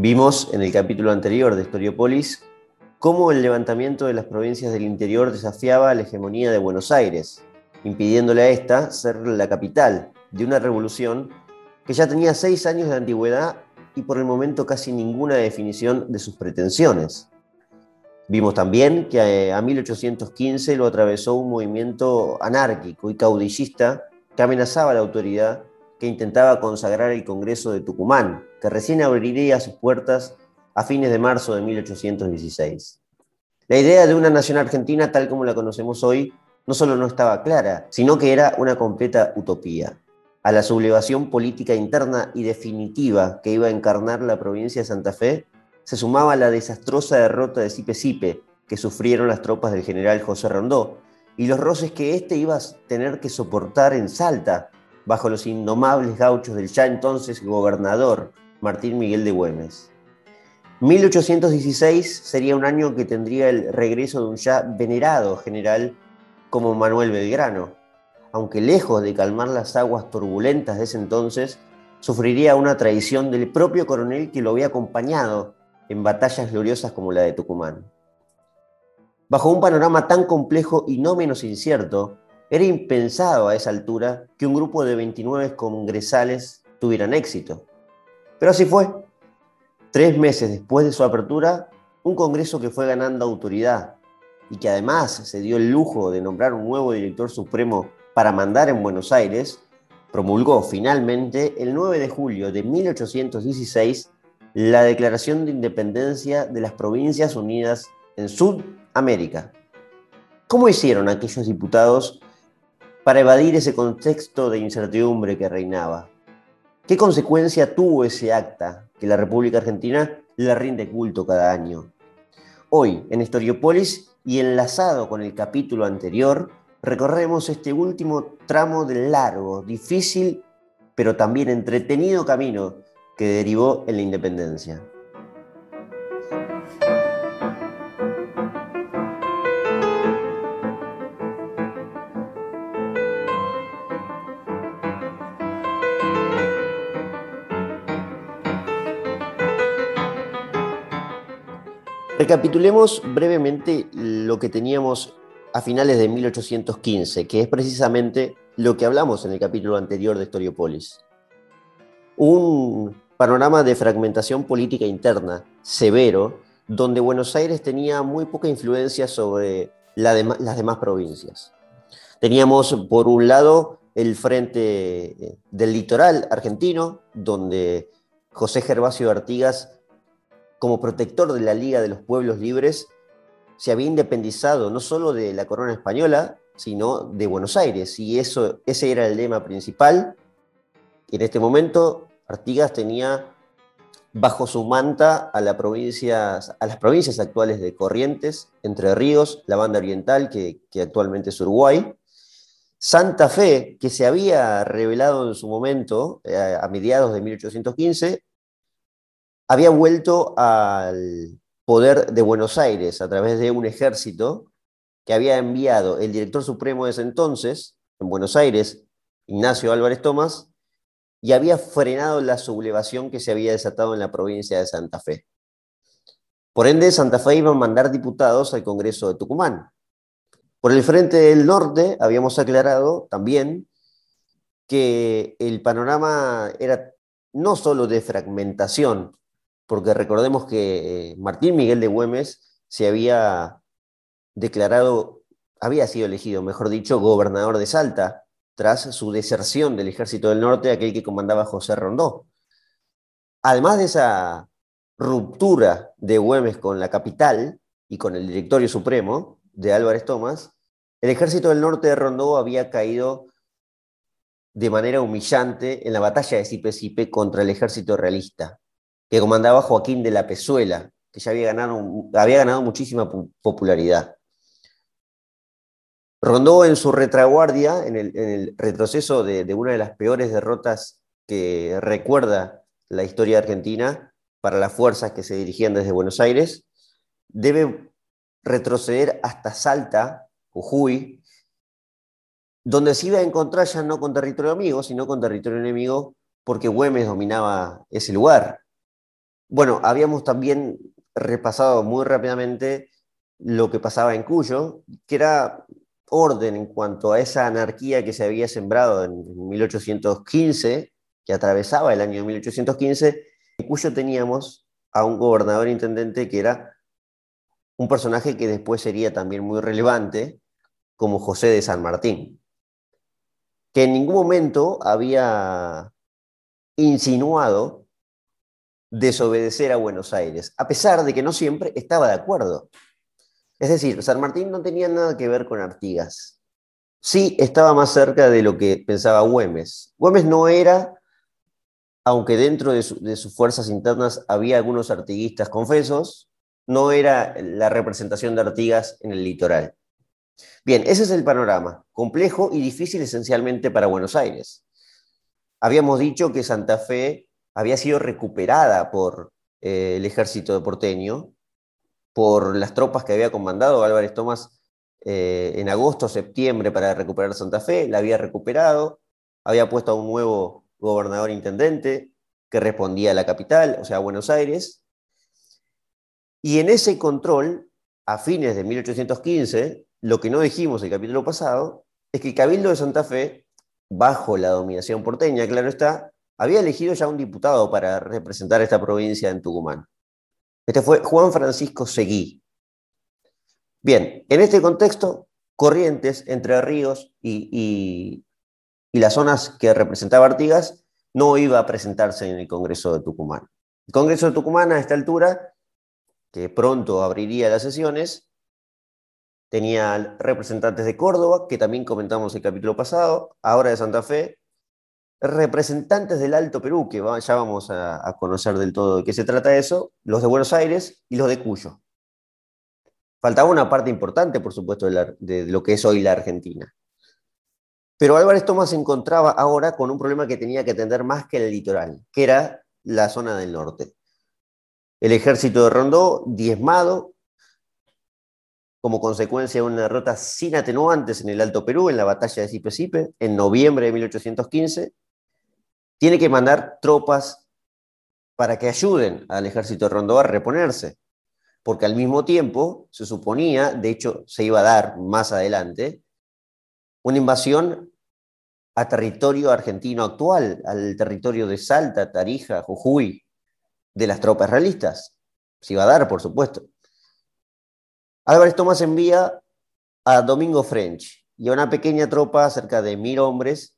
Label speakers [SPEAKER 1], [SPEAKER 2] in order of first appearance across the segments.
[SPEAKER 1] Vimos en el capítulo anterior de Historiopolis cómo el levantamiento de las provincias del interior desafiaba la hegemonía de Buenos Aires, impidiéndole a esta ser la capital de una revolución que ya tenía seis años de antigüedad y por el momento casi ninguna definición de sus pretensiones. Vimos también que a 1815 lo atravesó un movimiento anárquico y caudillista que amenazaba la autoridad que intentaba consagrar el Congreso de Tucumán, que recién abriría sus puertas a fines de marzo de 1816. La idea de una nación argentina tal como la conocemos hoy no solo no estaba clara, sino que era una completa utopía. A la sublevación política interna y definitiva que iba a encarnar la provincia de Santa Fe, se sumaba la desastrosa derrota de Sipe Sipe que sufrieron las tropas del general José Rondó y los roces que éste iba a tener que soportar en Salta bajo los indomables gauchos del ya entonces gobernador Martín Miguel de Güemes. 1816 sería un año que tendría el regreso de un ya venerado general como Manuel Belgrano, aunque lejos de calmar las aguas turbulentas de ese entonces, sufriría una traición del propio coronel que lo había acompañado en batallas gloriosas como la de Tucumán. Bajo un panorama tan complejo y no menos incierto, era impensado a esa altura que un grupo de 29 congresales tuvieran éxito. Pero así fue. Tres meses después de su apertura, un Congreso que fue ganando autoridad y que además se dio el lujo de nombrar un nuevo director supremo para mandar en Buenos Aires, promulgó finalmente el 9 de julio de 1816 la Declaración de Independencia de las Provincias Unidas en Sudamérica. ¿Cómo hicieron aquellos diputados para evadir ese contexto de incertidumbre que reinaba. ¿Qué consecuencia tuvo ese acta que la República Argentina le rinde culto cada año? Hoy, en Historiopolis y enlazado con el capítulo anterior, recorremos este último tramo del largo, difícil, pero también entretenido camino que derivó en la independencia. Recapitulemos brevemente lo que teníamos a finales de 1815, que es precisamente lo que hablamos en el capítulo anterior de Historiopolis. Un panorama de fragmentación política interna severo, donde Buenos Aires tenía muy poca influencia sobre las demás provincias. Teníamos, por un lado, el frente eh, del litoral argentino, donde José Gervasio Artigas como protector de la Liga de los Pueblos Libres, se había independizado no solo de la corona española, sino de Buenos Aires. Y eso, ese era el lema principal. En este momento, Artigas tenía bajo su manta a, la a las provincias actuales de Corrientes, Entre Ríos, la banda oriental, que, que actualmente es Uruguay, Santa Fe, que se había revelado en su momento, eh, a mediados de 1815, había vuelto al poder de Buenos Aires a través de un ejército que había enviado el director supremo de ese entonces, en Buenos Aires, Ignacio Álvarez Tomás, y había frenado la sublevación que se había desatado en la provincia de Santa Fe. Por ende, Santa Fe iba a mandar diputados al Congreso de Tucumán. Por el frente del norte, habíamos aclarado también que el panorama era no solo de fragmentación porque recordemos que eh, Martín Miguel de Güemes se había declarado, había sido elegido, mejor dicho, gobernador de Salta, tras su deserción del ejército del norte, aquel que comandaba José Rondó. Además de esa ruptura de Güemes con la capital y con el directorio supremo de Álvarez Tomás, el ejército del norte de Rondó había caído de manera humillante en la batalla de Sipe-Sipe contra el ejército realista, que comandaba Joaquín de la Pezuela, que ya había ganado, muchísima popularidad. Rondó en su retraguardia, en el, retroceso de, de, una de las peores derrotas que recuerda la historia argentina para las fuerzas que se dirigían desde Buenos Aires, debe retroceder hasta Salta, Jujuy, donde se iba a encontrar ya no con territorio amigo, sino con territorio enemigo, porque Güemes dominaba ese lugar. Bueno, habíamos también repasado muy rápidamente lo que pasaba en Cuyo, que era orden en cuanto a esa anarquía que se había sembrado en 1815, que atravesaba el año 1815, en Cuyo teníamos a un gobernador intendente que era un personaje que después sería también muy relevante, como José de San Martín, que en ningún momento había insinuado desobedecer a Buenos Aires, a pesar de que no siempre estaba de acuerdo. Es decir, San Martín no tenía nada que ver con Artigas. Sí estaba más cerca de lo que pensaba Güemes. Güemes no era, aunque dentro de, sus fuerzas internas había algunos artiguistas confesos, no era la representación de Artigas en el litoral. Bien, ese es el panorama, complejo y difícil esencialmente para Buenos Aires. Habíamos dicho que Santa Fe había sido recuperada por eh, el ejército porteño, por las tropas que había comandado Álvarez Tomás eh, en agosto, septiembre para recuperar Santa Fe, la había recuperado, había puesto a un nuevo gobernador intendente que respondía a la capital, o sea, a Buenos Aires. Y en ese control, a fines de 1815, lo que no dijimos el capítulo pasado, es que el Cabildo de Santa Fe, bajo la dominación porteña, claro está, había elegido ya un diputado para representar esta provincia en Tucumán. Este fue Juan Francisco Seguí. Bien, en este contexto, Corrientes, Entre Ríos y, las zonas que representaba Artigas no iba a presentarse en el Congreso de Tucumán. El Congreso de Tucumán a esta altura, que pronto abriría las sesiones, tenía representantes de Córdoba, que también comentamos el capítulo pasado, ahora de Santa Fe, representantes del Alto Perú, que ya vamos a, conocer del todo de qué se trata eso, los de Buenos Aires y los de Cuyo. Faltaba una parte importante, por supuesto, de, lo que es hoy la Argentina. Pero Álvarez Tomás se encontraba ahora con un problema que tenía que atender más que el litoral, que era la zona del norte. El ejército de Rondó, diezmado, como consecuencia de una derrota sin atenuantes en el Alto Perú, en la batalla de Sipe-Sipe, en noviembre de 1815, tiene que mandar tropas para que ayuden al ejército de Rondó a reponerse, porque al mismo tiempo se suponía, de hecho se iba a dar más adelante, una invasión a territorio argentino actual, al territorio de Salta, Tarija, Jujuy, de las tropas realistas. Se iba a dar, por supuesto. Álvarez Tomás envía a Domingo French y a una pequeña tropa, cerca de mil hombres,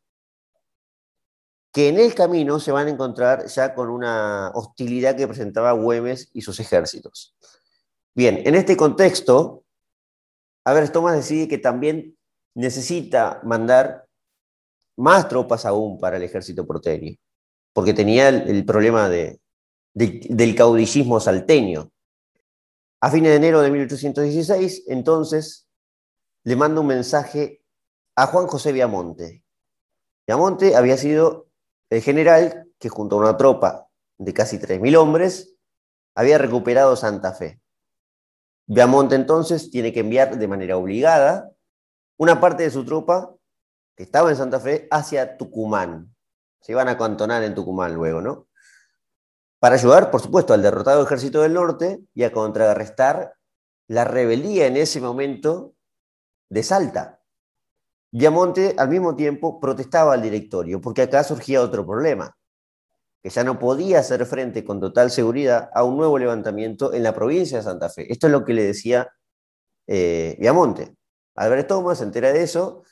[SPEAKER 1] que en el camino se van a encontrar ya con una hostilidad que presentaba Güemes y sus ejércitos. Bien, en este contexto, Álvarez Tomás decide que también necesita mandar más tropas aún para el ejército porteño, porque tenía el, problema del caudillismo salteño. A fines de enero de 1816, entonces, le manda un mensaje a Juan José Viamonte. Viamonte había sido el general que junto a una tropa de casi 3.000 hombres había recuperado Santa Fe. Viamonte entonces tiene que enviar de manera obligada una parte de su tropa que estaba en Santa Fe hacia Tucumán. Se iban a cantonar en Tucumán luego, ¿no? Para ayudar, por supuesto, al derrotado ejército del norte y a contrarrestar la rebeldía en ese momento de Salta. Viamonte al mismo tiempo protestaba al directorio, porque acá surgía otro problema, que ya no podía hacer frente con total seguridad a un nuevo levantamiento en la provincia de Santa Fe. Esto es lo que le decía eh, Viamonte. Albert Thomas se entera de eso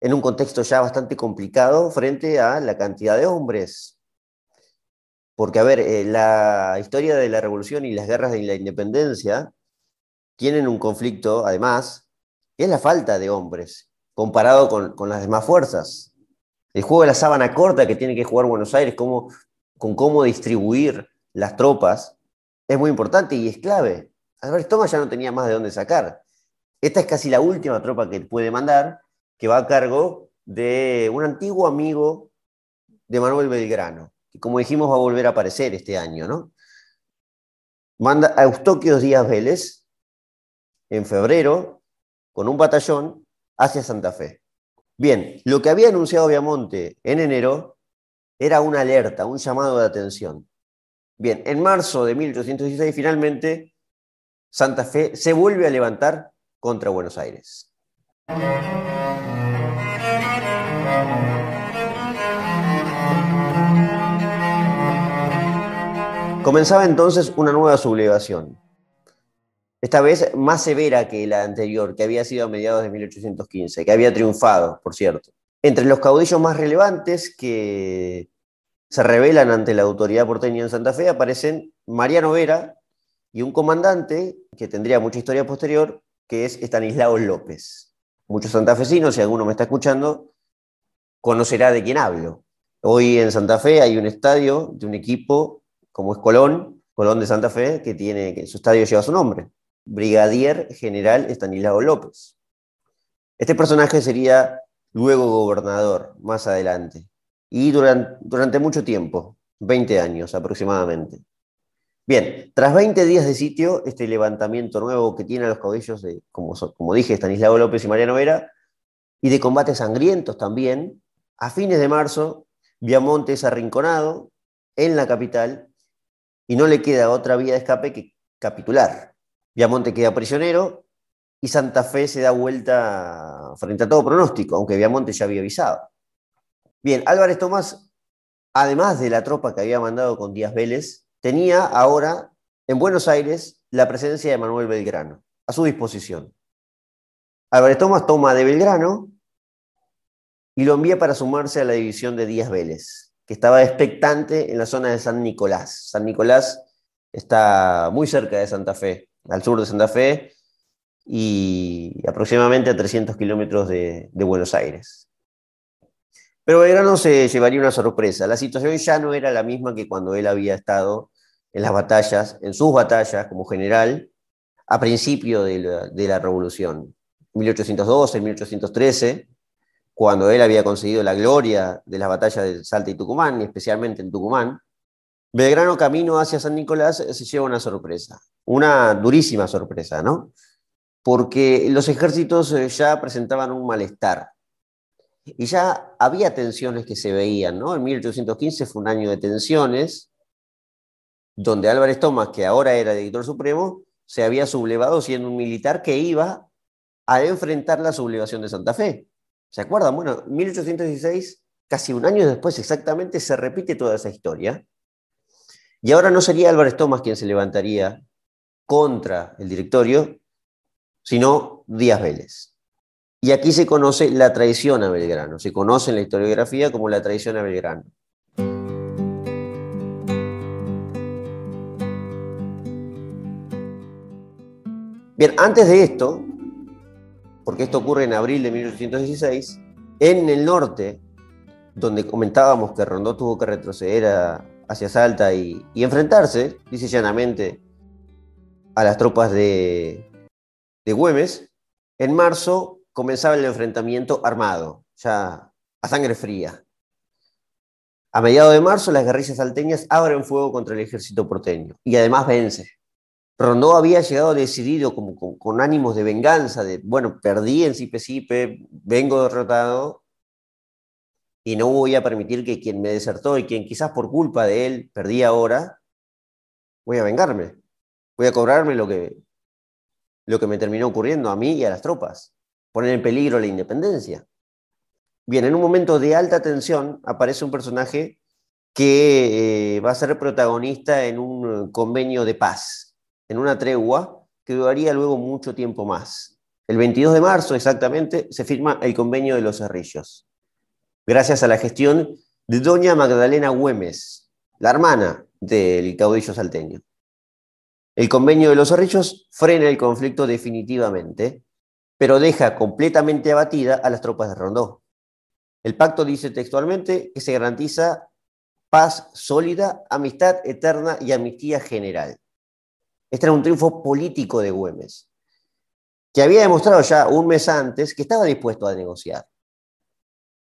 [SPEAKER 1] en un contexto ya bastante complicado frente a la cantidad de hombres. Porque, a ver, eh, la historia de la revolución y las guerras de la independencia tienen un conflicto, además, que es la falta de hombres comparado con, las demás fuerzas. El juego de la sábana corta que tiene que jugar Buenos Aires, con cómo distribuir las tropas, es muy importante y es clave. Álvarez Thomas ya no tenía más de dónde sacar. Esta es casi la última tropa que puede mandar, que va a cargo de un antiguo amigo de Manuel Belgrano, que como dijimos va a volver a aparecer este año, ¿no? Manda a Eustoquio Díaz Vélez en febrero con un batallón hacia Santa Fe. Bien, lo que había anunciado Viamonte en enero era una alerta, un llamado de atención. Bien, en marzo de 1816 finalmente Santa Fe se vuelve a levantar contra Buenos Aires. Comenzaba entonces una nueva sublevación, esta vez más severa que la anterior, que había sido a mediados de 1815, que había triunfado, por cierto. Entre los caudillos más relevantes que se revelan ante la autoridad porteña en Santa Fe aparecen Mariano Vera y un comandante que tendría mucha historia posterior, que es Estanislao López. Muchos santafesinos, si alguno me está escuchando, conocerá de quién hablo. Hoy en Santa Fe hay un estadio de un equipo como es Colón, Colón de Santa Fe, que tiene, que su estadio lleva su nombre, Brigadier General Estanislao López. Este personaje sería luego gobernador más adelante y durante, mucho tiempo, 20 años aproximadamente. Bien, tras 20 días de sitio, este levantamiento nuevo que tiene a los caudillos, de, como, como dije, Estanislao López y Mariano Vera, y de combates sangrientos también, a fines de marzo, Viamonte es arrinconado en la capital y no le queda otra vía de escape que capitular. Viamonte queda prisionero y Santa Fe se da vuelta frente a todo pronóstico, aunque Viamonte ya había avisado. Bien, Álvarez Tomás, además de la tropa que había mandado con Díaz Vélez, tenía ahora en Buenos Aires la presencia de Manuel Belgrano a su disposición. Álvarez Tomás toma de Belgrano y lo envía para sumarse a la división de Díaz Vélez que estaba expectante en la zona de San Nicolás. San Nicolás está muy cerca de Santa Fe, al sur de Santa Fe, y aproximadamente a 300 kilómetros de, Buenos Aires. Pero Belgrano se llevaría una sorpresa. La situación ya no era la misma que cuando él había estado en las batallas, en sus batallas como general, a principio de la, de la revolución. 1812, 1813, cuando él había conseguido la gloria de las batallas de Salta y Tucumán, especialmente en Tucumán, Belgrano camino hacia San Nicolás se lleva una sorpresa, una durísima sorpresa, ¿no? Porque los ejércitos eh, ya presentaban un malestar y ya había tensiones que se veían, ¿no? En 1815 fue un año de tensiones, donde Álvarez Tomás, que ahora era director supremo, se había sublevado siendo un militar que iba a enfrentar la sublevación de Santa Fe. ¿Se acuerdan? Bueno, 1816, casi un año después exactamente, se repite toda esa historia. Y ahora no sería Álvarez Tomás quien se levantaría contra el directorio, sino Díaz Vélez. Y aquí se conoce la traición a Belgrano, se conoce en la historiografía como la traición a Belgrano. Bien, antes de esto, porque esto ocurre en abril de 1816, en el norte, donde comentábamos que Rondó tuvo que retroceder hacia Salta y, enfrentarse, dice llanamente, a las tropas de, de Güemes, en marzo comenzaba el enfrentamiento armado, ya a sangre fría. A mediados de marzo, las guerrillas salteñas abren fuego contra el ejército porteño y además vence. Rondó había llegado decidido como, con, ánimos de venganza, de, bueno, perdí en Sipe vengo derrotado y no voy a permitir que quien me desertó y quien quizás por culpa de él perdí ahora, voy a vengarme, voy a cobrarme lo que, lo que me terminó ocurriendo a mí y a las tropas, poner en peligro la independencia. Bien, en un momento de alta tensión aparece un personaje que eh, va a ser protagonista en un convenio de paz en una tregua que duraría luego mucho tiempo más. El 22 de marzo exactamente se firma el convenio de los Cerrillos, gracias a la gestión de doña Magdalena Güemes, la hermana del caudillo salteño. El convenio de los Cerrillos frena el conflicto definitivamente, pero deja completamente abatida a las tropas de Rondó. El pacto dice textualmente que se garantiza paz sólida, amistad eterna y amnistía general. Este era un triunfo político de Güemes, que había demostrado ya un mes antes que estaba dispuesto a negociar.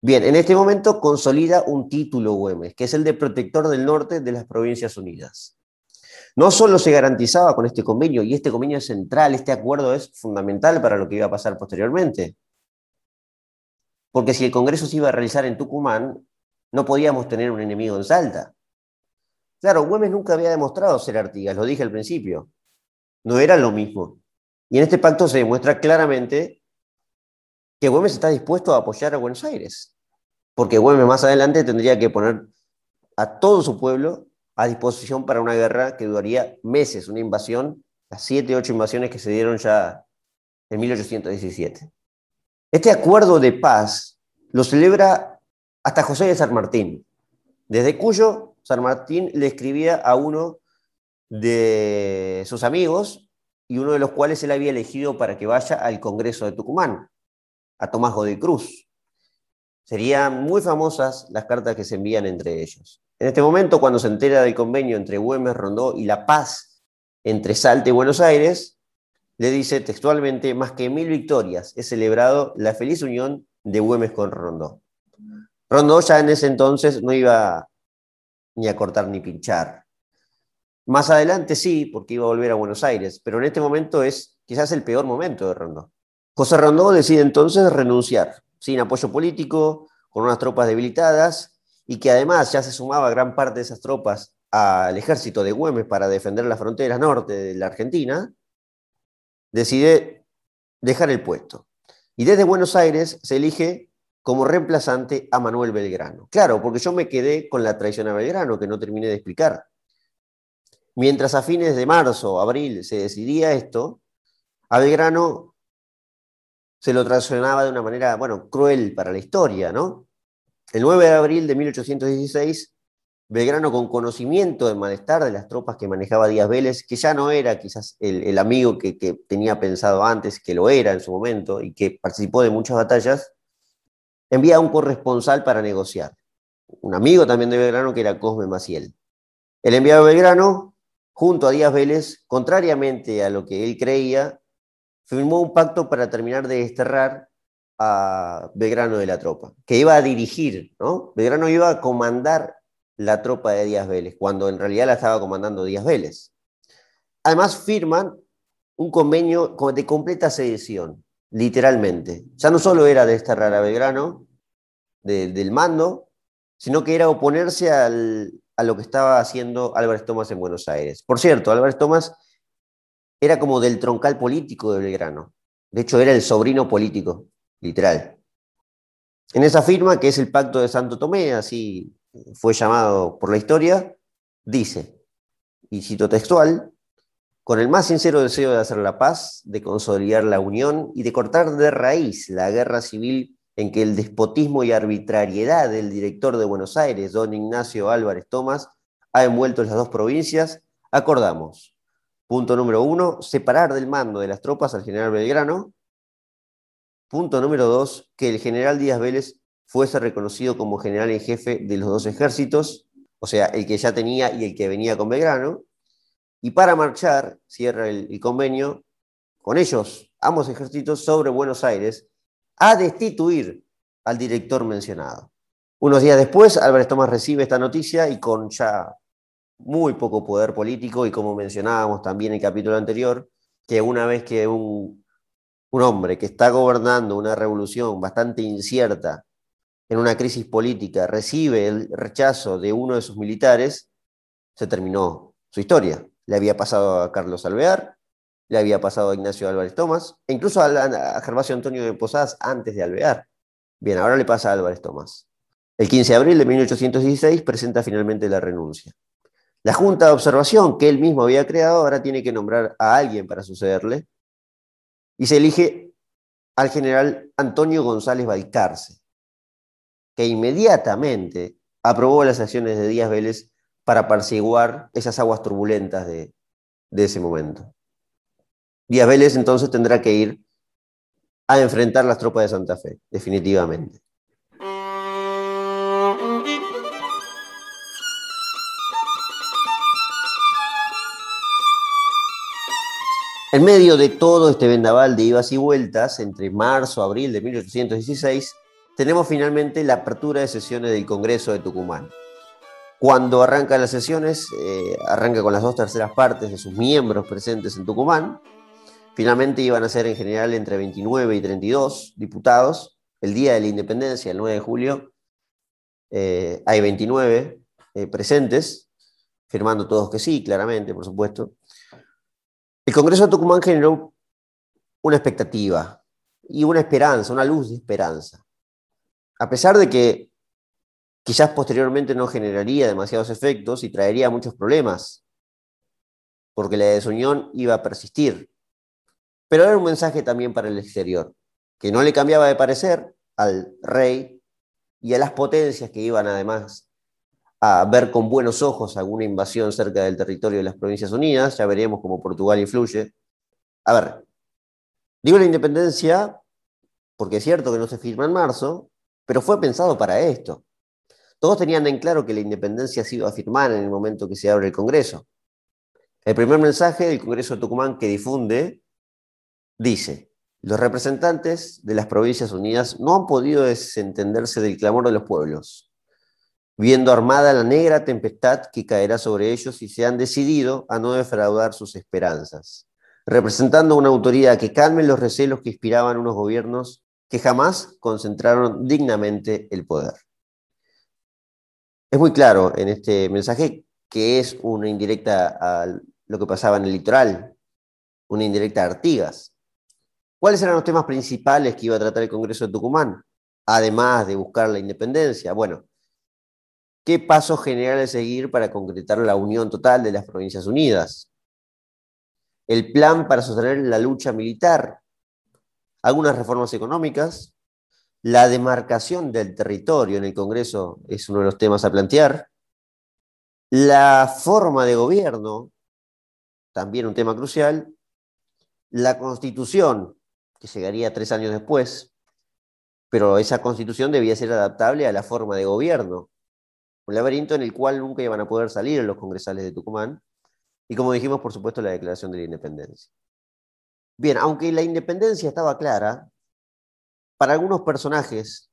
[SPEAKER 1] Bien, en este momento consolida un título Güemes, que es el de protector del norte de las Provincias Unidas. No solo se garantizaba con este convenio, y este convenio es central, este acuerdo es fundamental para lo que iba a pasar posteriormente, porque si el Congreso se iba a realizar en Tucumán, no podíamos tener un enemigo en Salta. Claro, Güemes nunca había demostrado ser Artigas, lo dije al principio. No era lo mismo. Y en este pacto se demuestra claramente que Güemes está dispuesto a apoyar a Buenos Aires, porque Güemes más adelante tendría que poner a todo su pueblo a disposición para una guerra que duraría meses, una invasión, las siete, ocho invasiones que se dieron ya en 1817. Este acuerdo de paz lo celebra hasta José de San Martín, desde cuyo San Martín le escribía a uno de sus amigos y uno de los cuales él había elegido para que vaya al Congreso de Tucumán, a Tomás Godoy Cruz. Serían muy famosas las cartas que se envían entre ellos. En este momento, cuando se entera del convenio entre Güemes, Rondó y La Paz entre Salta y Buenos Aires, le dice textualmente, más que mil victorias, he celebrado la feliz unión de Güemes con Rondó. Rondó ya en ese entonces no iba ni a cortar ni pinchar. Más adelante sí, porque iba a volver a Buenos Aires, pero en este momento es quizás el peor momento de Rondó. José Rondó decide entonces renunciar, sin apoyo político, con unas tropas debilitadas, y que además ya se sumaba gran parte de esas tropas al ejército de Güemes para defender la frontera norte de la Argentina, decide dejar el puesto. Y desde Buenos Aires se elige como reemplazante a Manuel Belgrano. Claro, porque yo me quedé con la traición a Belgrano, que no terminé de explicar. Mientras a fines de marzo, abril, se decidía esto, a Belgrano se lo traicionaba de una manera, bueno, cruel para la historia, ¿no? El 9 de abril de 1816, Belgrano, con conocimiento del malestar de las tropas que manejaba Díaz Vélez, que ya no era quizás el, amigo que, que, tenía pensado antes, que lo era en su momento y que participó de muchas batallas, envía a un corresponsal para negociar. Un amigo también de Belgrano que era Cosme Maciel. El enviado de Belgrano, junto a Díaz Vélez, contrariamente a lo que él creía, firmó un pacto para terminar de desterrar a Belgrano de la tropa, que iba a dirigir, ¿no? Belgrano iba a comandar la tropa de Díaz Vélez, cuando en realidad la estaba comandando Díaz Vélez. Además firman un convenio de completa sedición, literalmente. Ya no solo era desterrar a Belgrano del mando, sino que era oponerse a lo que estaba haciendo Álvarez Tomás en Buenos Aires. Por cierto, Álvarez Tomás era como del troncal político de Belgrano. De hecho, era el sobrino político, literal. En esa firma, que es el Pacto de Santo Tomé, así fue llamado por la historia, dice, y cito textual, con el más sincero deseo de hacer la paz, de consolidar la unión y de cortar de raíz la guerra civil en que el despotismo y arbitrariedad del director de Buenos Aires, don Ignacio Álvarez Tomás, ha envuelto las dos provincias, acordamos. Punto número uno, separar del mando de las tropas al general Belgrano. Punto número dos, que el general Díaz Vélez fuese reconocido como general en jefe de los dos ejércitos, o sea, el que ya tenía y el que venía con Belgrano. Y para marchar, cierra el, convenio, con ellos, ambos ejércitos, sobre Buenos Aires, a destituir al director mencionado. Unos días después, Álvarez Tomás recibe esta noticia y con ya muy poco poder político y como mencionábamos también en el capítulo anterior, que una vez que un, un hombre que está gobernando una revolución bastante incierta en una crisis política recibe el rechazo de uno de sus militares, se terminó su historia. Le había pasado a Carlos Alvear, le había pasado a Ignacio Álvarez Tomás, e incluso a, Gervasio Antonio de Posadas antes de Alvear. Bien, ahora le pasa a Álvarez Tomás. El 15 de abril de 1816 presenta finalmente la renuncia. La Junta de Observación que él mismo había creado ahora tiene que nombrar a alguien para sucederle y se elige al general Antonio González Balcarce, que inmediatamente aprobó las acciones de Díaz Vélez para apaciguar esas aguas turbulentas de, ese momento. Díaz Vélez entonces tendrá que ir a enfrentar las tropas de Santa Fe, definitivamente. En medio de todo este vendaval de idas y vueltas, entre marzo y abril de 1816, tenemos finalmente la apertura de sesiones del Congreso de Tucumán. Cuando arrancan las sesiones, eh, arranca con las dos terceras partes de sus miembros presentes en Tucumán. Finalmente iban a ser en general entre 29 y 32 diputados. El día de la independencia, el 9 de julio, eh, hay 29 eh, presentes. firmando todos que sí, claramente, por supuesto. El Congreso de Tucumán generó una expectativa y una esperanza, una luz de esperanza. A pesar de que quizás posteriormente no generaría demasiados efectos y traería muchos problemas, porque la desunión iba a persistir. Pero era un mensaje también para el exterior, que no le cambiaba de parecer al rey y a las potencias que iban además a ver con buenos ojos alguna invasión cerca del territorio de las Provincias Unidas, ya veremos cómo Portugal influye. A ver, digo la independencia porque es cierto que no se firma en marzo, pero fue pensado para esto. Todos tenían en claro que la independencia se iba a firmar en el momento que se abre el Congreso. El primer mensaje del Congreso de Tucumán que difunde dice, los representantes de las Provincias Unidas no han podido desentenderse del clamor de los pueblos viendo armada la negra tempestad que caerá sobre ellos y se han decidido a no defraudar sus esperanzas, representando una autoridad que calme los recelos que inspiraban unos gobiernos que jamás concentraron dignamente el poder. Es muy claro en este mensaje que es una indirecta a lo que pasaba en el litoral, una indirecta a Artigas. ¿Cuáles eran los temas principales que iba a tratar el Congreso de Tucumán? Además de buscar la independencia. Bueno, ¿Qué pasos generales seguir para concretar la unión total de las Provincias Unidas? El plan para sostener la lucha militar, algunas reformas económicas, la demarcación del territorio en el Congreso es uno de los temas a plantear, la forma de gobierno, también un tema crucial, la constitución, que llegaría tres años después, pero esa constitución debía ser adaptable a la forma de gobierno un laberinto en el cual nunca iban a poder salir los congresales de Tucumán, y como dijimos, por supuesto, la declaración de la independencia. Bien, aunque la independencia estaba clara, para algunos personajes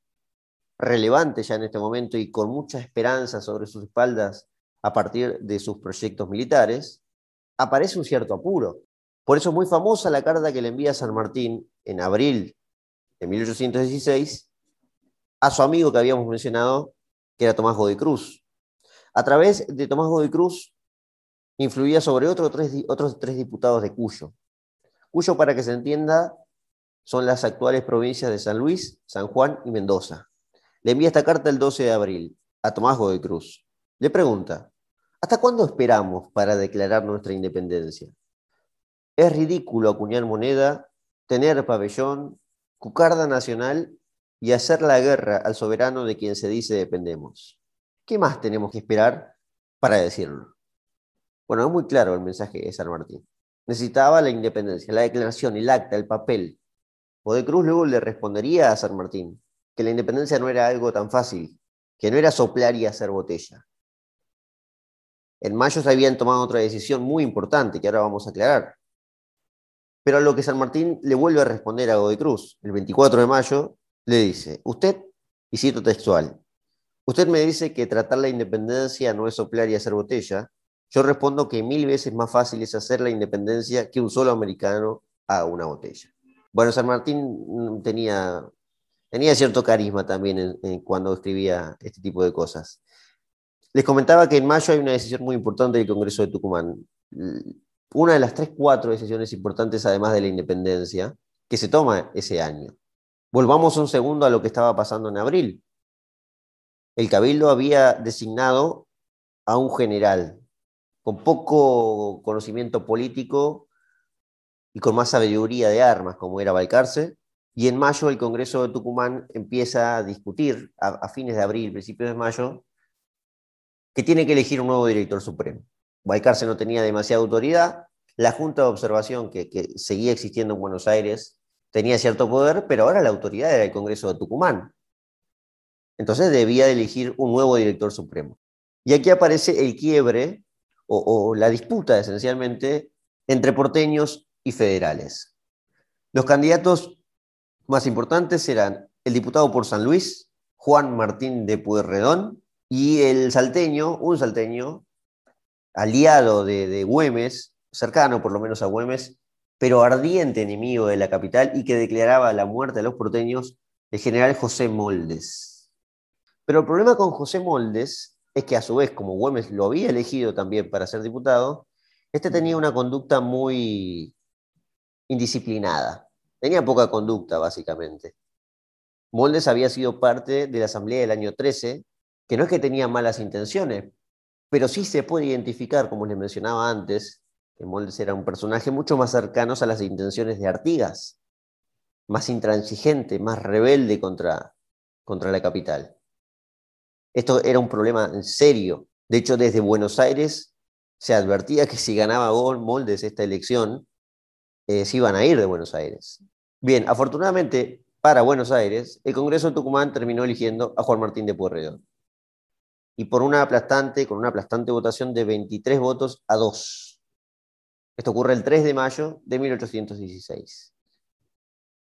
[SPEAKER 1] relevantes ya en este momento y con mucha esperanza sobre sus espaldas a partir de sus proyectos militares, aparece un cierto apuro. Por eso es muy famosa la carta que le envía San Martín en abril de 1816 a su amigo que habíamos mencionado, que era Tomás Godoy Cruz. A través de Tomás Godoy Cruz influía sobre otros tres diputados de Cuyo. Cuyo, para que se entienda, son las actuales provincias de San Luis, San Juan y Mendoza. Le envía esta carta el 12 de abril a Tomás Godoy Cruz. Le pregunta, ¿hasta cuándo esperamos para declarar nuestra independencia? Es ridículo acuñar moneda, tener pabellón, cucarda nacional y hacer la guerra al soberano de quien se dice dependemos. ¿Qué más tenemos que esperar para decirlo? Bueno, es muy claro el mensaje de San Martín. Necesitaba la independencia, la declaración, el acta, el papel. O de Cruz luego le respondería a San Martín que la independencia no era algo tan fácil, que no era soplar y hacer botella. En mayo se habían tomado otra decisión muy importante que ahora vamos a aclarar. Pero a lo que San Martín le vuelve a responder a Godoy Cruz, el 24 de mayo, le dice, usted, y cito textual, usted me dice que tratar la independencia no es soplar y hacer botella. Yo respondo que mil veces más fácil es hacer la independencia que un solo americano haga una botella. Bueno, San Martín tenía, tenía cierto carisma también cuando escribía este tipo de cosas. Les comentaba que en mayo hay una decisión muy importante del Congreso de Tucumán. Una de las tres, cuatro decisiones importantes, además de la independencia, que se toma ese año. Volvamos un segundo a lo que estaba pasando en abril. El cabildo había designado a un general con poco conocimiento político y con más sabiduría de armas, como era Balcarce, y en mayo el Congreso de Tucumán empieza a discutir, a, fines de abril, principios de mayo, que tiene que elegir un nuevo director supremo. Balcarce no tenía demasiada autoridad, la Junta de Observación que seguía existiendo en Buenos Aires tenía cierto poder, pero ahora la autoridad era el Congreso de Tucumán. Entonces debía elegir un nuevo director supremo. Y aquí aparece el quiebre o, la disputa esencialmente entre porteños y federales. Los candidatos más importantes eran el diputado por San Luis, Juan Martín de Pueyrredón, y el salteño, un salteño, aliado de, de Güemes, cercano por lo menos a Güemes, pero ardiente enemigo de la capital y que declaraba la muerte de los porteños, el general José Moldes. Pero el problema con José Moldes es que a su vez, como Güemes lo había elegido también para ser diputado, este tenía una conducta muy indisciplinada. Tenía poca conducta, básicamente. Moldes había sido parte de la Asamblea del año 13, que no es que tenía malas intenciones, pero sí se puede identificar, como les mencionaba antes, que Moldes era un personaje mucho más cercano a las intenciones de Artigas, más intransigente, más rebelde contra, contra la capital. Esto era un problema en serio. De hecho, desde Buenos Aires se advertía que si ganaba Moldes esta elección, eh, se iban a ir de Buenos Aires. Bien, afortunadamente para Buenos Aires, el Congreso de Tucumán terminó eligiendo a Juan Martín de Pueyrredón. Y por una aplastante, con una aplastante votación de 23 votos a 2. Esto ocurre el 3 de mayo de 1816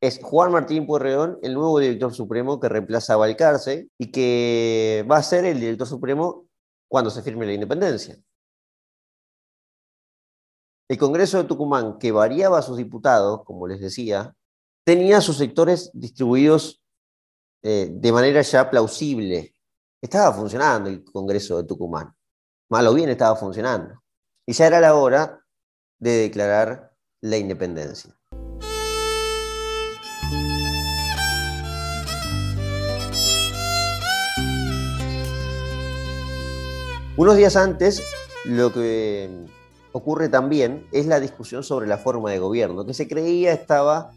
[SPEAKER 1] es Juan Martín Pueyrredón, el nuevo director supremo que reemplaza a Balcarce y que va a ser el director supremo cuando se firme la independencia. El Congreso de Tucumán, que variaba a sus diputados, como les decía, tenía sus sectores distribuidos eh, de manera ya plausible. Estaba funcionando el Congreso de Tucumán. Mal o bien estaba funcionando. Y ya era la hora de declarar la independencia. Unos días antes, lo que ocurre también es la discusión sobre la forma de gobierno, que se creía estaba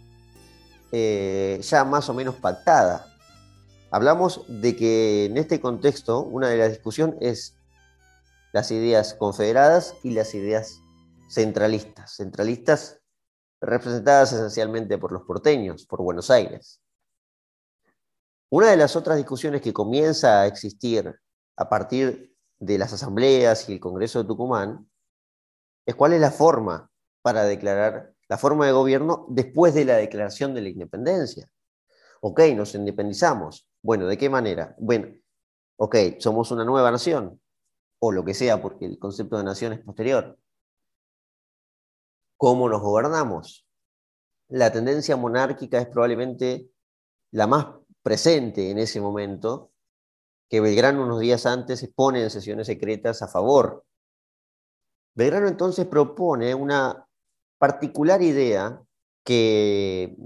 [SPEAKER 1] eh, ya más o menos pactada. Hablamos de que en este contexto una de las discusiones es las ideas confederadas y las ideas centralistas. Centralistas representadas esencialmente por los porteños, por Buenos Aires. Una de las otras discusiones que comienza a existir a partir de las asambleas y el Congreso de Tucumán es cuál es la forma para declarar la forma de gobierno después de la declaración de la independencia. Ok, nos independizamos. Bueno, ¿de qué manera? Bueno, ok, somos una nueva nación, o lo que sea, porque el concepto de nación es posterior. ¿Cómo nos gobernamos? La tendencia monárquica es probablemente la más presente en ese momento, que Belgrano unos días antes expone en sesiones secretas a favor. Belgrano entonces propone una particular idea que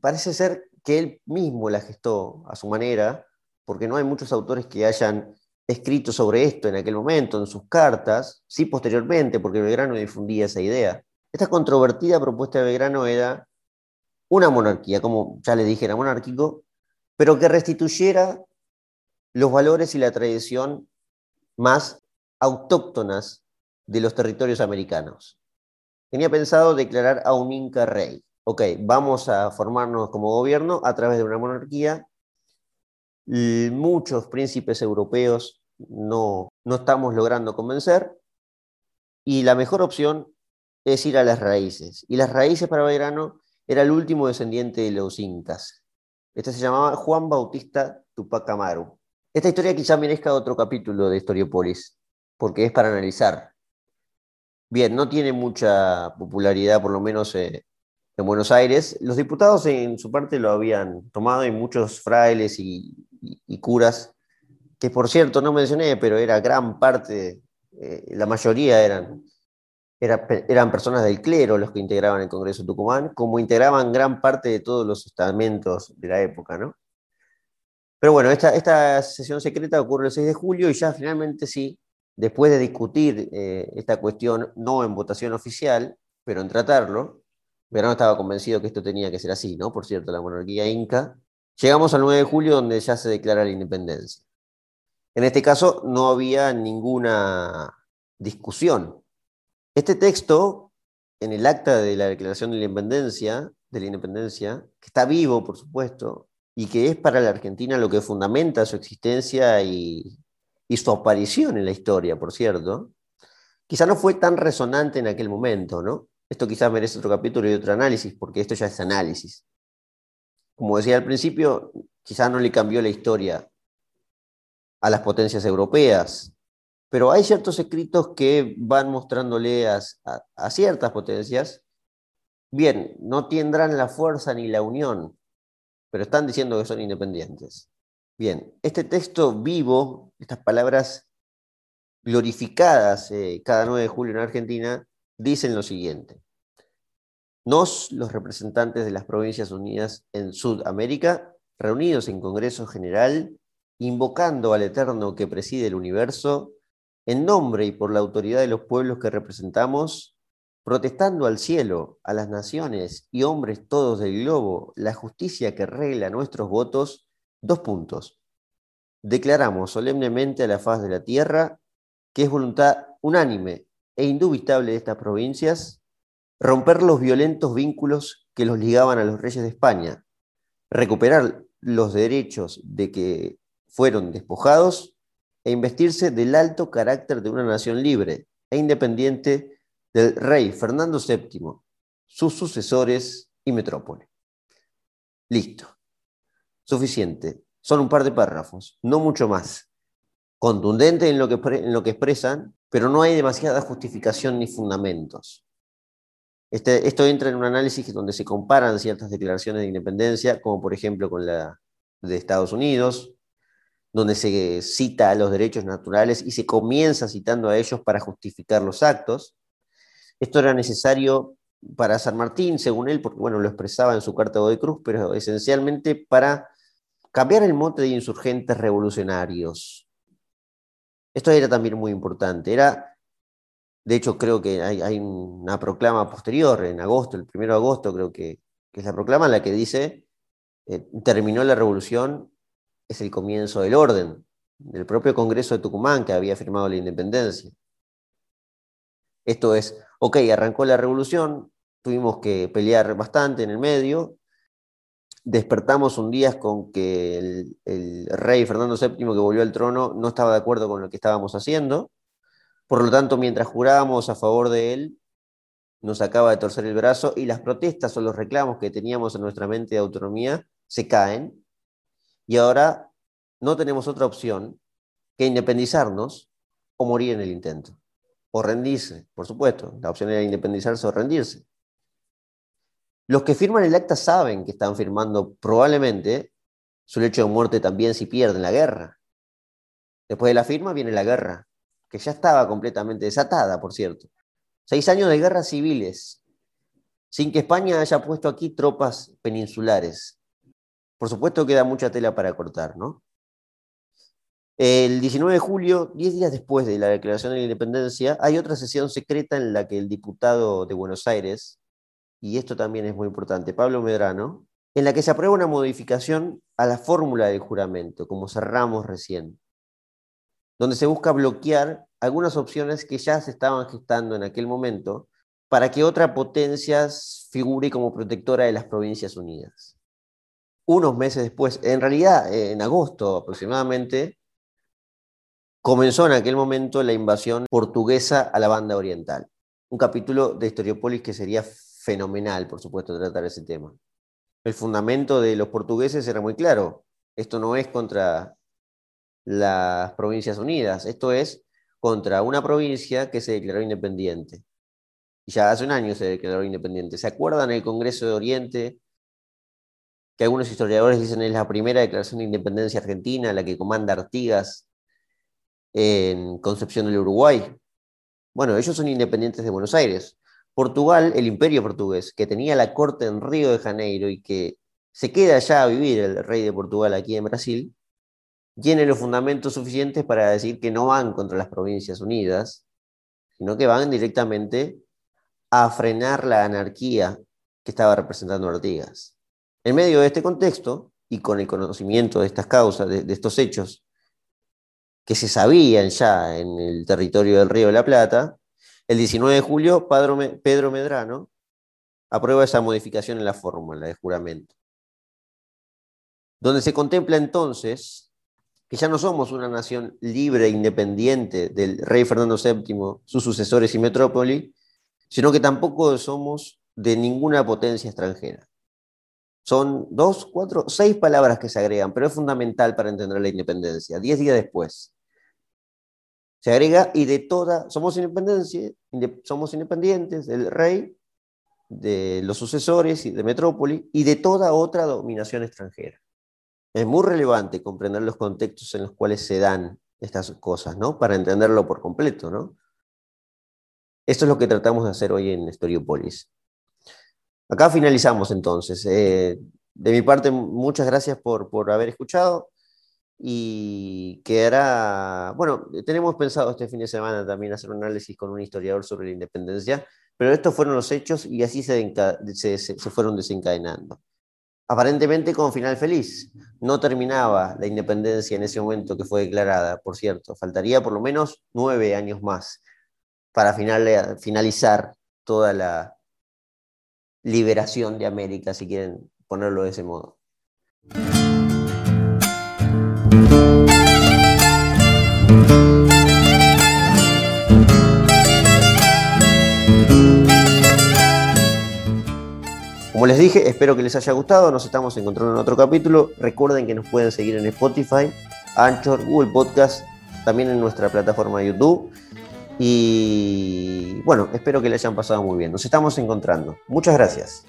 [SPEAKER 1] parece ser que él mismo la gestó a su manera, porque no hay muchos autores que hayan escrito sobre esto en aquel momento, en sus cartas, sí posteriormente, porque Belgrano difundía esa idea. Esta controvertida propuesta de Belgrano era una monarquía, como ya le dije, era monárquico, pero que restituyera los valores y la tradición más autóctonas de los territorios americanos. Tenía pensado declarar a un Inca rey. Ok, vamos a formarnos como gobierno a través de una monarquía. Muchos príncipes europeos no, no estamos logrando convencer y la mejor opción es ir a las raíces. Y las raíces para Belgrano era el último descendiente de los incas. Este se llamaba Juan Bautista Tupac Amaru. Esta historia quizá merezca otro capítulo de Historiopolis, porque es para analizar. Bien, no tiene mucha popularidad, por lo menos eh, en Buenos Aires. Los diputados en su parte lo habían tomado y muchos frailes y, curas, que por cierto no mencioné, pero era gran parte, eh, la mayoría eran, eran personas del clero los que integraban el Congreso Tucumán, como integraban gran parte de todos los estamentos de la época, ¿no? Pero bueno, esta, esta sesión secreta ocurre el 6 de julio y ya finalmente sí, después de discutir eh, esta cuestión, no en votación oficial, pero en tratarlo, Verano estaba convencido que esto tenía que ser así, ¿no? Por cierto, la monarquía inca. Llegamos al 9 de julio donde ya se declara la independencia. En este caso no había ninguna discusión. Este texto, en el acta de la declaración de la independencia, de la independencia, que está vivo, por supuesto, y que es para la Argentina lo que fundamenta su existencia y, su aparición en la historia, por cierto, quizá no fue tan resonante en aquel momento, ¿no? Esto quizás merece otro capítulo y otro análisis, porque esto ya es análisis. Como decía al principio, quizás no le cambió la historia a las potencias europeas, pero hay ciertos escritos que van mostrándole a, ciertas potencias, bien, no tendrán la fuerza ni la unión pero están diciendo que son independientes. Bien, este texto vivo, estas palabras glorificadas eh, cada 9 de julio en Argentina, dicen lo siguiente. Nos, los representantes de las Provincias Unidas en Sudamérica, reunidos en Congreso General, invocando al Eterno que preside el universo, en nombre y por la autoridad de los pueblos que representamos, protestando al cielo, a las naciones y hombres todos del globo, la justicia que regla nuestros votos, dos puntos. Declaramos solemnemente a la faz de la tierra que es voluntad unánime e indubitable de estas provincias romper los violentos vínculos que los ligaban a los reyes de España, recuperar los derechos de que fueron despojados e investirse del alto carácter de una nación libre e independiente del rey Fernando VII, sus sucesores y metrópole. Listo. Suficiente. Son un par de párrafos, no mucho más. Contundente en lo que, en lo que expresan, pero no hay demasiada justificación ni fundamentos. Este, esto entra en un análisis donde se comparan ciertas declaraciones de independencia, como por ejemplo con la de Estados Unidos, donde se cita a los derechos naturales y se comienza citando a ellos para justificar los actos. Esto era necesario para San Martín, según él, porque bueno, lo expresaba en su carta de Cruz, pero esencialmente para cambiar el mote de insurgentes revolucionarios. Esto era también muy importante. Era, de hecho, creo que hay, una proclama posterior, en agosto, el 1 de agosto, creo que, es la proclama en la que dice, eh, terminó la revolución, es el comienzo del orden, del propio Congreso de Tucumán que había firmado la independencia. Esto es, ok, arrancó la revolución, tuvimos que pelear bastante en el medio, despertamos un día con que el, rey Fernando VII que volvió al trono no estaba de acuerdo con lo que estábamos haciendo, por lo tanto, mientras jurábamos a favor de él, nos acaba de torcer el brazo y las protestas o los reclamos que teníamos en nuestra mente de autonomía se caen y ahora no tenemos otra opción que independizarnos o morir en el intento o rendirse, por supuesto. La opción era independizarse o rendirse. Los que firman el acta saben que están firmando probablemente su lecho de muerte también si pierden la guerra. Después de la firma viene la guerra, que ya estaba completamente desatada, por cierto. Seis años de guerras civiles, sin que España haya puesto aquí tropas peninsulares. Por supuesto queda mucha tela para cortar, ¿no? El 19 de julio, diez días después de la declaración de la independencia, hay otra sesión secreta en la que el diputado de Buenos Aires, y esto también es muy importante, Pablo Medrano, en la que se aprueba una modificación a la fórmula del juramento, como cerramos recién, donde se busca bloquear algunas opciones que ya se estaban gestando en aquel momento para que otra potencia figure como protectora de las Provincias Unidas. Unos meses después, en realidad en agosto aproximadamente, comenzó en aquel momento la invasión portuguesa a la banda oriental. Un capítulo de Historiopolis que sería fenomenal, por supuesto, tratar ese tema. El fundamento de los portugueses era muy claro. Esto no es contra las Provincias Unidas, esto es contra una provincia que se declaró independiente. Y ya hace un año se declaró independiente. ¿Se acuerdan el Congreso de Oriente? Que algunos historiadores dicen es la primera declaración de independencia argentina, la que comanda Artigas en Concepción del Uruguay. Bueno, ellos son independientes de Buenos Aires. Portugal, el imperio portugués, que tenía la corte en Río de Janeiro y que se queda allá a vivir el rey de Portugal aquí en Brasil, tiene los fundamentos suficientes para decir que no van contra las Provincias Unidas, sino que van directamente a frenar la anarquía que estaba representando Artigas. En medio de este contexto, y con el conocimiento de estas causas, de estos hechos, que se sabían ya en el territorio del Río de la Plata, el 19 de julio Pedro Medrano aprueba esa modificación en la fórmula de juramento, donde se contempla entonces que ya no somos una nación libre e independiente del rey Fernando VII, sus sucesores y metrópoli, sino que tampoco somos de ninguna potencia extranjera. Son dos, cuatro, seis palabras que se agregan, pero es fundamental para entender la independencia. Diez días después. Se agrega, y de toda, somos, independencia, somos independientes del rey, de los sucesores y de metrópoli, y de toda otra dominación extranjera. Es muy relevante comprender los contextos en los cuales se dan estas cosas, ¿no? Para entenderlo por completo, ¿no? Esto es lo que tratamos de hacer hoy en Storiopolis. Acá finalizamos entonces. Eh, de mi parte, muchas gracias por, por haber escuchado y quedará, bueno, tenemos pensado este fin de semana también hacer un análisis con un historiador sobre la independencia, pero estos fueron los hechos y así se, se, se fueron desencadenando. Aparentemente con final feliz. No terminaba la independencia en ese momento que fue declarada, por cierto. Faltaría por lo menos nueve años más para finalizar toda la liberación de América, si quieren ponerlo de ese modo. Como les dije, espero que les haya gustado. Nos estamos encontrando en otro capítulo. Recuerden que nos pueden seguir en Spotify, Anchor, Google Podcast, también en nuestra plataforma de YouTube. Y bueno, espero que les hayan pasado muy bien. Nos estamos encontrando. Muchas gracias.